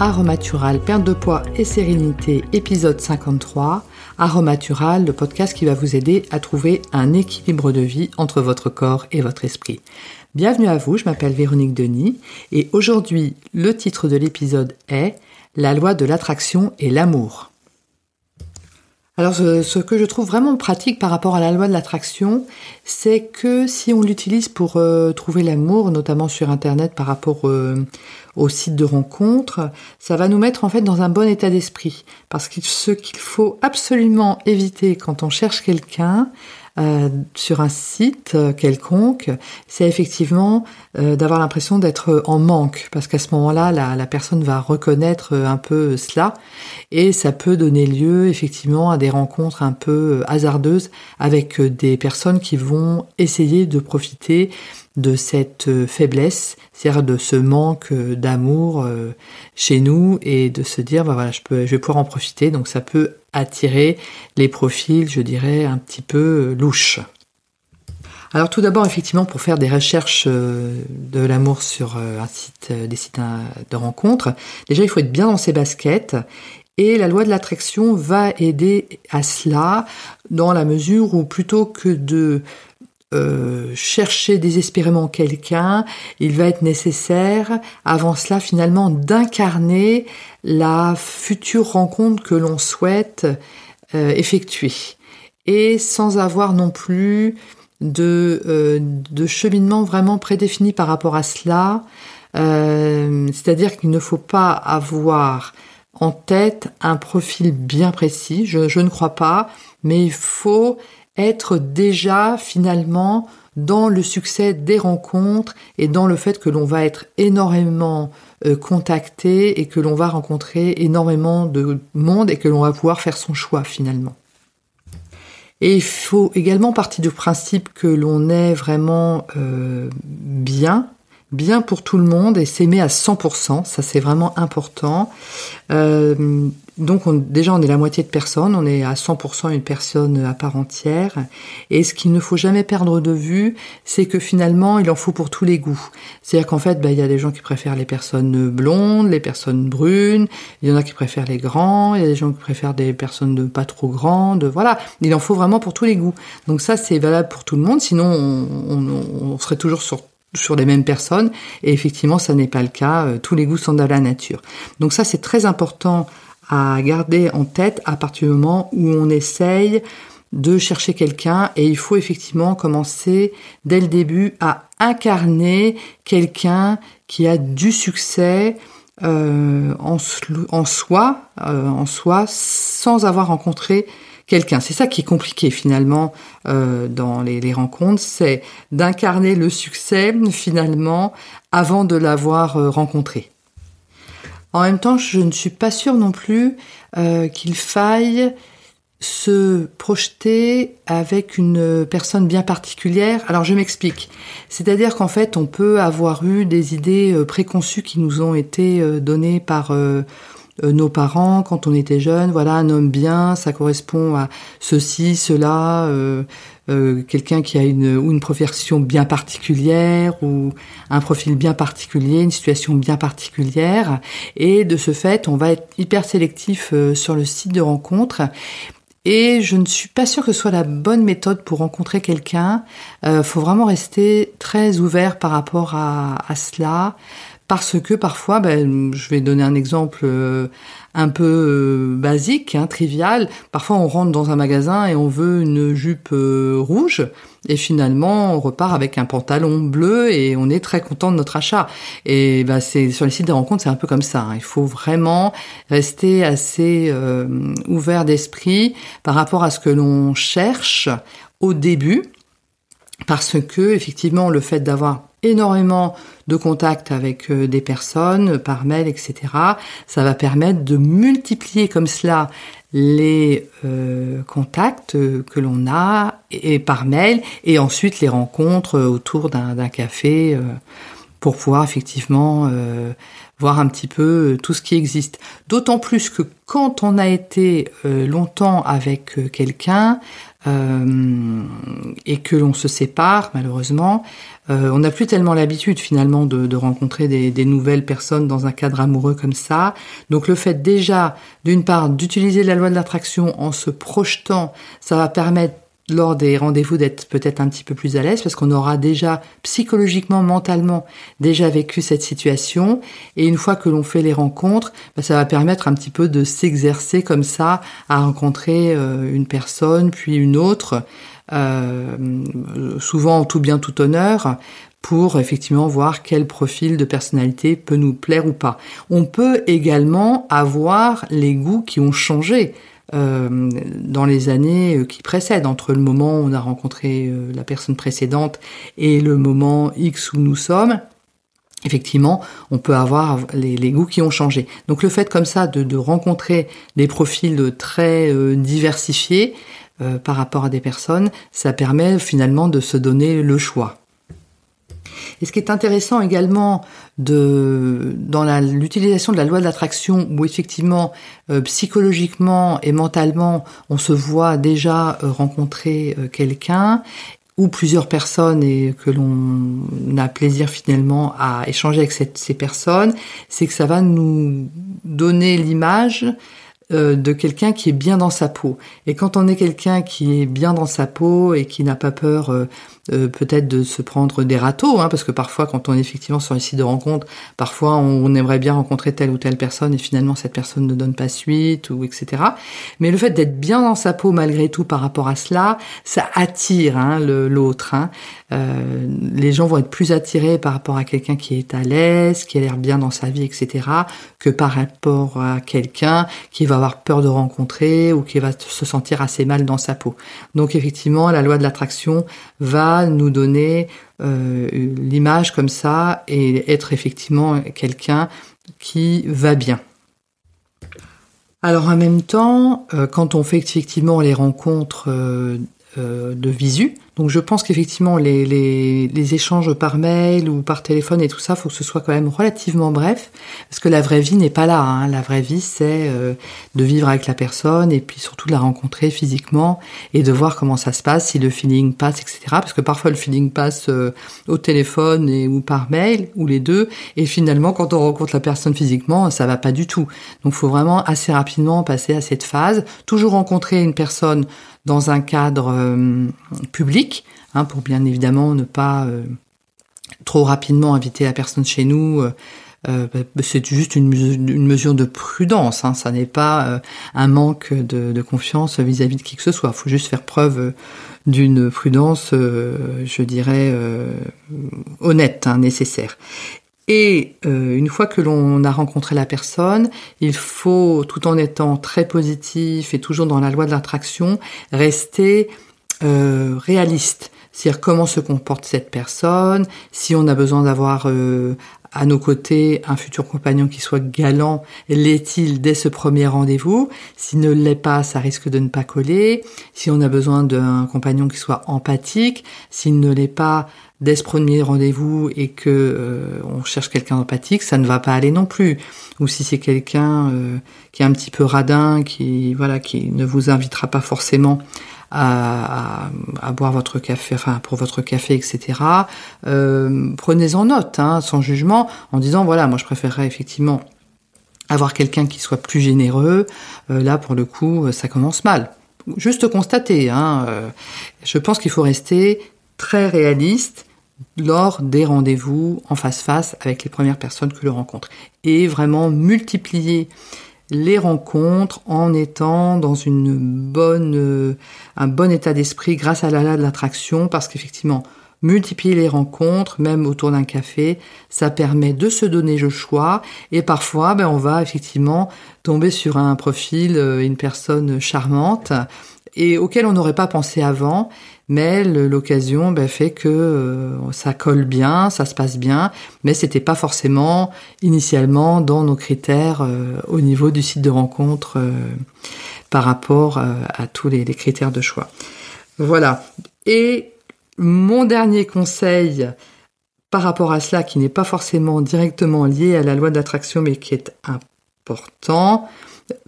Aromatural, perte de poids et sérénité, épisode 53. Aromatural, le podcast qui va vous aider à trouver un équilibre de vie entre votre corps et votre esprit. Bienvenue à vous, je m'appelle Véronique Denis et aujourd'hui le titre de l'épisode est La loi de l'attraction et l'amour. Alors ce, que je trouve vraiment pratique par rapport à la loi de l'attraction, c'est que si on l'utilise pour euh, trouver l'amour, notamment sur Internet par rapport euh, au site de rencontre, ça va nous mettre en fait dans un bon état d'esprit. Parce que ce qu'il faut absolument éviter quand on cherche quelqu'un, euh, sur un site euh, quelconque, c'est effectivement euh, d'avoir l'impression d'être en manque, parce qu'à ce moment-là, la, la, personne va reconnaître un peu cela, et ça peut donner lieu effectivement à des rencontres un peu hasardeuses avec des personnes qui vont essayer de profiter de cette faiblesse, c'est-à-dire de ce manque d'amour chez nous et de se dire bah je peux je vais pouvoir en profiter donc ça peut attirer les profils, je dirais, un petit peu euh, louches. Alors tout d'abord, effectivement, pour faire des recherches euh, de l'amour sur euh, un site, des sites de rencontres, déjà il faut être bien dans ses baskets et la loi de l'attraction va aider à cela dans la mesure où plutôt que de euh, chercher désespérément quelqu'un, il va être nécessaire, avant cela finalement, d'incarner la future rencontre que l'on souhaite euh, effectuer. Et sans avoir non plus de, euh, de cheminement vraiment prédéfini par rapport à cela. C'est-à-dire qu'il ne faut pas avoir en tête un profil bien précis, je ne crois pas, mais il faut être déjà finalement dans le succès des rencontres et dans le fait que l'on va être énormément euh, contacté et que l'on va rencontrer énormément de monde et que l'on va pouvoir faire son choix finalement. Et il faut également partir du principe que l'on est vraiment euh, bien, bien pour tout le monde et s'aimer à 100%, ça c'est vraiment important. Euh, donc on, déjà on est la moitié de personnes, on est à 100% une personne à part entière. Et ce qu'il ne faut jamais perdre de vue, c'est que finalement il en faut pour tous les goûts. C'est-à-dire qu'en fait, bah, il y a des gens qui préfèrent les personnes blondes, les personnes brunes, il y en a qui préfèrent les grands, il y a des gens qui préfèrent des personnes de pas trop grandes. Voilà, il en faut vraiment pour tous les goûts. Donc ça c'est valable pour tout le monde, sinon on, on serait toujours sur sur les mêmes personnes et effectivement ça n'est pas le cas euh, tous les goûts sont dans la nature donc ça c'est très important à garder en tête à partir du moment où on essaye de chercher quelqu'un et il faut effectivement commencer dès le début à incarner quelqu'un qui a du succès euh, en, soi, euh, en soi, sans avoir rencontré quelqu'un. C'est ça qui est compliqué finalement euh, dans les, les rencontres, c'est d'incarner le succès finalement avant de l'avoir euh, rencontré. En même temps, je ne suis pas sûre non plus euh, qu'il faille se projeter avec une personne bien particulière. Alors je m'explique. C'est-à-dire qu'en fait, on peut avoir eu des idées euh, préconçues qui nous ont été euh, données par nos parents quand on était jeune. Voilà, un homme bien, ça correspond à ceci, cela. Euh, quelqu'un qui a une ou une profession bien particulière ou un profil bien particulier, une situation bien particulière et de ce fait, on va être hyper sélectif euh, sur le site de rencontre et je ne suis pas sûre que ce soit la bonne méthode pour rencontrer quelqu'un. Euh, faut vraiment rester très ouvert par rapport à cela parce que parfois, ben, je vais donner un exemple euh, un peu euh, basique, hein, trivial. Parfois, on rentre dans un magasin et on veut une jupe euh, rouge, et finalement, on repart avec un pantalon bleu et on est très content de notre achat. Et ben, c'est sur les sites de rencontres, c'est un peu comme ça. Hein. Il faut vraiment rester assez ouvert d'esprit par rapport à ce que l'on cherche au début, parce que effectivement, le fait d'avoir énormément de contacts avec euh, des personnes par mail, etc. Ça va permettre de multiplier comme cela les euh, contacts que l'on a et, par mail et ensuite les rencontres autour d'un café euh, pour pouvoir effectivement voir un petit peu tout ce qui existe. D'autant plus que quand on a été longtemps avec quelqu'un, euh, et que l'on se sépare malheureusement, euh, on n'a plus tellement l'habitude finalement de, de rencontrer des, des, nouvelles personnes dans un cadre amoureux comme ça. Donc le fait déjà, d'une part, d'utiliser la loi de l'attraction en se projetant, ça va permettre lors des rendez-vous d'être peut-être un petit peu plus à l'aise parce qu'on aura déjà psychologiquement, mentalement déjà vécu cette situation et une fois que l'on fait les rencontres, bah, ça va permettre un petit peu de s'exercer comme ça à rencontrer euh, une personne puis une autre, euh, souvent en tout bien tout honneur pour effectivement voir quel profil de personnalité peut nous plaire ou pas. On peut également avoir les goûts qui ont changé. Euh, dans les années euh, qui précèdent, entre le moment où on a rencontré euh, la personne précédente et le moment X où nous sommes, effectivement, on peut avoir les, goûts qui ont changé. Donc le fait comme ça de, rencontrer des profils très diversifiés par rapport à des personnes, ça permet finalement de se donner le choix. Et ce qui est intéressant également de, dans l'utilisation de la loi de l'attraction, où effectivement, euh, psychologiquement et mentalement, on se voit déjà euh, rencontrer euh, quelqu'un ou plusieurs personnes et que l'on a plaisir finalement à échanger avec ces personnes, c'est que ça va nous donner l'image de quelqu'un qui est bien dans sa peau. Et quand on est quelqu'un qui est bien dans sa peau et qui n'a pas peur euh, peut-être de se prendre des râteaux, hein, parce que parfois quand on est effectivement sur un site de rencontre, parfois on, aimerait bien rencontrer telle ou telle personne et finalement cette personne ne donne pas suite ou etc. Mais le fait d'être bien dans sa peau malgré tout par rapport à cela, ça attire hein, l'autre. Hein. Euh, les gens vont être plus attirés par rapport à quelqu'un qui est à l'aise, qui a l'air bien dans sa vie, etc., que par rapport à quelqu'un qui va avoir peur de rencontrer ou qui va se sentir assez mal dans sa peau. Donc effectivement, la loi de l'attraction va nous donner euh, l'image comme ça et être effectivement quelqu'un qui va bien. Alors en même temps, euh, quand on fait effectivement les rencontres euh, de visu, donc je pense qu'effectivement les, les, les, échanges par mail ou par téléphone et tout ça, faut que ce soit quand même relativement bref, parce que la vraie vie n'est pas là. Hein. La vraie vie, c'est euh, de vivre avec la personne et puis surtout de la rencontrer physiquement et de voir comment ça se passe, si le feeling passe, etc. Parce que parfois le feeling passe euh, au téléphone et ou par mail ou les deux, et finalement quand on rencontre la personne physiquement, ça va pas du tout. Donc faut vraiment assez rapidement passer à cette phase. Toujours rencontrer une personne dans un cadre euh, public, hein, pour bien évidemment ne pas euh, trop rapidement inviter la personne chez nous. Euh, bah, c'est juste une, mesure de prudence, hein, ça n'est pas un manque de, confiance vis-à-vis de qui que ce soit. Il faut juste faire preuve d'une prudence, je dirais, honnête, hein, nécessaire. Et euh, une fois que l'on a rencontré la personne, il faut, tout en étant très positif et toujours dans la loi de l'attraction, rester euh, réaliste. C'est-à-dire comment se comporte cette personne, si on a besoin d'avoir euh, à nos côtés un futur compagnon qui soit galant, l'est-il dès ce premier rendez-vous? S'il ne l'est pas, ça risque de ne pas coller. Si on a besoin d'un compagnon qui soit empathique, s'il ne l'est pas, dès ce premier rendez-vous et que euh, on cherche quelqu'un empathique, ça ne va pas aller non plus. Ou si c'est quelqu'un euh, qui est un petit peu radin, qui voilà, qui ne vous invitera pas forcément à, boire votre café, enfin pour votre café, etc. Euh, prenez-en note, hein, sans jugement, en disant voilà, moi je préférerais effectivement avoir quelqu'un qui soit plus généreux. là, pour le coup, ça commence mal. Juste constater. Hein, je pense qu'il faut rester très réaliste lors des rendez-vous en face-face avec les premières personnes que l'on rencontre. Et vraiment multiplier les rencontres en étant dans une bonne, euh, un bon état d'esprit grâce à la de l'attraction parce qu'effectivement, multiplier les rencontres, même autour d'un café, ça permet de se donner le choix et parfois ben, on va effectivement tomber sur un profil, euh, une personne charmante et auquel on n'aurait pas pensé avant mais l'occasion ben, fait que euh, ça colle bien, ça se passe bien, mais c'était pas forcément initialement dans nos critères euh, au niveau du site de rencontre euh, par rapport à tous les, critères de choix. Voilà. Et mon dernier conseil par rapport à cela qui n'est pas forcément directement lié à la loi d'attraction mais qui est important.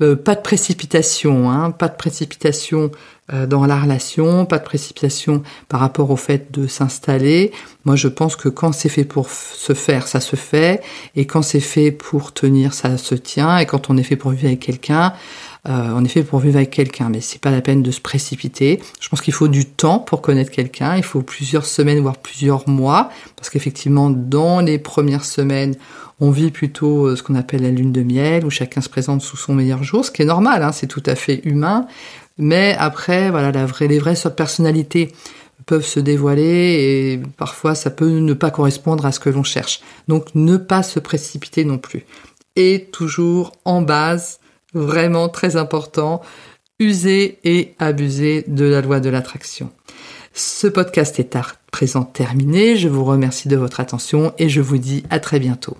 Euh, pas de précipitation, hein, pas de précipitation euh, dans la relation, pas de précipitation par rapport au fait de s'installer. Moi, je pense que quand c'est fait pour se faire, ça se fait, et quand c'est fait pour tenir, ça se tient, et quand on est fait pour vivre avec quelqu'un, euh, est fait pour vivre avec quelqu'un, mais c'est pas la peine de se précipiter. Je pense qu'il faut du temps pour connaître quelqu'un, il faut plusieurs semaines, voire plusieurs mois, parce qu'effectivement, dans les premières semaines, on vit plutôt euh, ce qu'on appelle la lune de miel, où chacun se présente sous son meilleur jour, ce qui est normal, hein, c'est tout à fait humain. Mais après, voilà, la vraie, les vraies personnalités peuvent se dévoiler et parfois ça peut ne pas correspondre à ce que l'on cherche. Donc ne pas se précipiter non plus. Et toujours en base, vraiment très important, user et abuser de la loi de l'attraction. Ce podcast est à présent terminé. Je vous remercie de votre attention et je vous dis à très bientôt.